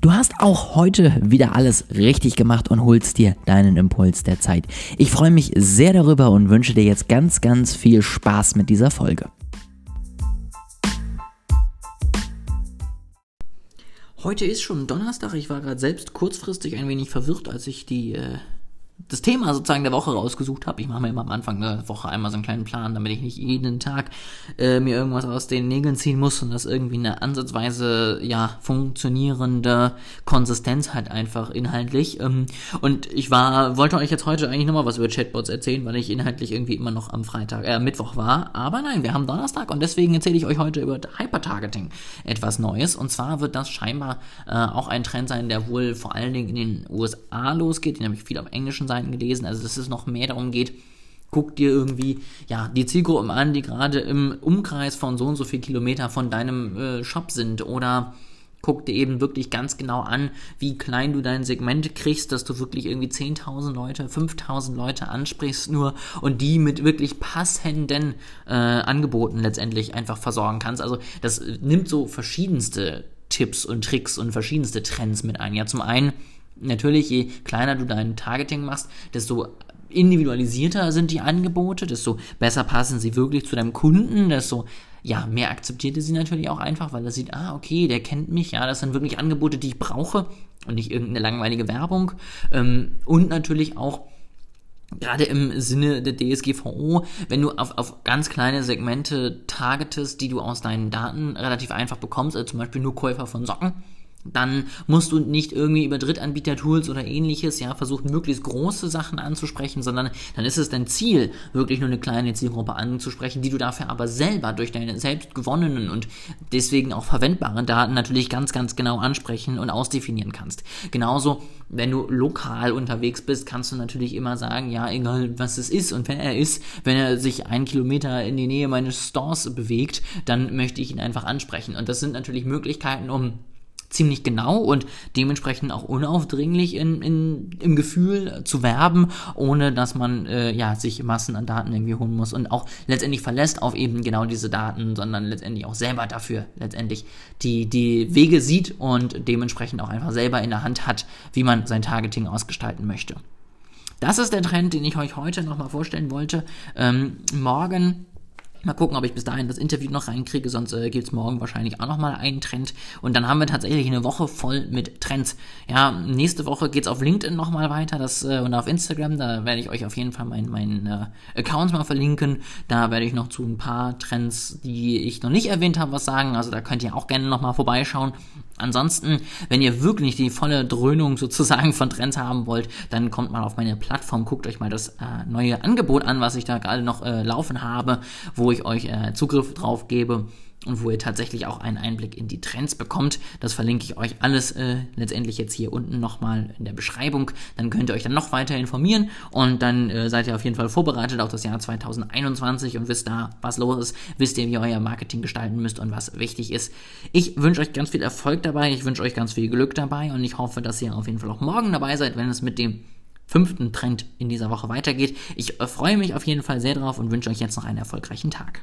Du hast auch heute wieder alles richtig gemacht und holst dir deinen Impuls der Zeit. Ich freue mich sehr darüber und wünsche dir jetzt ganz, ganz viel Spaß mit dieser Folge. Heute ist schon Donnerstag. Ich war gerade selbst kurzfristig ein wenig verwirrt, als ich die äh, das Thema sozusagen der Woche rausgesucht habe. Ich mache mir immer am Anfang der Woche einmal so einen kleinen Plan, damit ich nicht jeden Tag äh, mir irgendwas aus den Nägeln ziehen muss und das irgendwie eine ansatzweise ja funktionierende Konsistenz hat einfach inhaltlich. Ähm, und ich war wollte euch jetzt heute eigentlich nochmal was über Chatbots erzählen, weil ich inhaltlich irgendwie immer noch am Freitag, äh, Mittwoch war. Aber nein, wir haben Donnerstag und deswegen erzähle ich euch heute über Hypertargeting etwas Neues. Und zwar wird das scheinbar äh, auch ein Trend sein, der wohl vor allen Dingen in den USA losgeht. Den habe ich viel auf englischen Seiten gelesen, also dass es noch mehr darum geht, guck dir irgendwie ja die Zielgruppen an, die gerade im Umkreis von so und so viel Kilometer von deinem äh, Shop sind oder guck dir eben wirklich ganz genau an, wie klein du dein Segment kriegst, dass du wirklich irgendwie 10.000 Leute, 5.000 Leute ansprichst nur und die mit wirklich passenden äh, Angeboten letztendlich einfach versorgen kannst. Also das nimmt so verschiedenste Tipps und Tricks und verschiedenste Trends mit ein. Ja, zum einen Natürlich, je kleiner du dein Targeting machst, desto individualisierter sind die Angebote, desto besser passen sie wirklich zu deinem Kunden, desto ja, mehr akzeptiert er sie natürlich auch einfach, weil er sieht, ah, okay, der kennt mich, ja, das sind wirklich Angebote, die ich brauche und nicht irgendeine langweilige Werbung. Ähm, und natürlich auch, gerade im Sinne der DSGVO, wenn du auf, auf ganz kleine Segmente targetest, die du aus deinen Daten relativ einfach bekommst, also zum Beispiel nur Käufer von Socken, dann musst du nicht irgendwie über Drittanbieter-Tools oder ähnliches, ja, versuchen, möglichst große Sachen anzusprechen, sondern dann ist es dein Ziel, wirklich nur eine kleine Zielgruppe anzusprechen, die du dafür aber selber durch deine selbst gewonnenen und deswegen auch verwendbaren Daten natürlich ganz, ganz genau ansprechen und ausdefinieren kannst. Genauso, wenn du lokal unterwegs bist, kannst du natürlich immer sagen, ja, egal was es ist und wer er ist, wenn er sich einen Kilometer in die Nähe meines Stores bewegt, dann möchte ich ihn einfach ansprechen. Und das sind natürlich Möglichkeiten, um ziemlich genau und dementsprechend auch unaufdringlich in, in, im Gefühl zu werben, ohne dass man äh, ja, sich Massen an Daten irgendwie holen muss und auch letztendlich verlässt auf eben genau diese Daten, sondern letztendlich auch selber dafür letztendlich die, die Wege sieht und dementsprechend auch einfach selber in der Hand hat, wie man sein Targeting ausgestalten möchte. Das ist der Trend, den ich euch heute nochmal vorstellen wollte. Ähm, morgen Mal gucken, ob ich bis dahin das Interview noch reinkriege, sonst äh, gibt es morgen wahrscheinlich auch nochmal einen Trend. Und dann haben wir tatsächlich eine Woche voll mit Trends. Ja, nächste Woche geht's auf LinkedIn nochmal weiter das, äh, und auf Instagram. Da werde ich euch auf jeden Fall meinen mein, äh, Account mal verlinken. Da werde ich noch zu ein paar Trends, die ich noch nicht erwähnt habe, was sagen. Also da könnt ihr auch gerne nochmal vorbeischauen. Ansonsten, wenn ihr wirklich die volle Dröhnung sozusagen von Trends haben wollt, dann kommt mal auf meine Plattform, guckt euch mal das äh, neue Angebot an, was ich da gerade noch äh, laufen habe, wo ich euch äh, Zugriff drauf gebe und wo ihr tatsächlich auch einen Einblick in die Trends bekommt. Das verlinke ich euch alles äh, letztendlich jetzt hier unten nochmal in der Beschreibung. Dann könnt ihr euch dann noch weiter informieren und dann äh, seid ihr auf jeden Fall vorbereitet auf das Jahr 2021 und wisst da, was los ist, wisst ihr, wie ihr euer Marketing gestalten müsst und was wichtig ist. Ich wünsche euch ganz viel Erfolg dabei, ich wünsche euch ganz viel Glück dabei und ich hoffe, dass ihr auf jeden Fall auch morgen dabei seid, wenn es mit dem fünften Trend in dieser Woche weitergeht. Ich äh, freue mich auf jeden Fall sehr drauf und wünsche euch jetzt noch einen erfolgreichen Tag.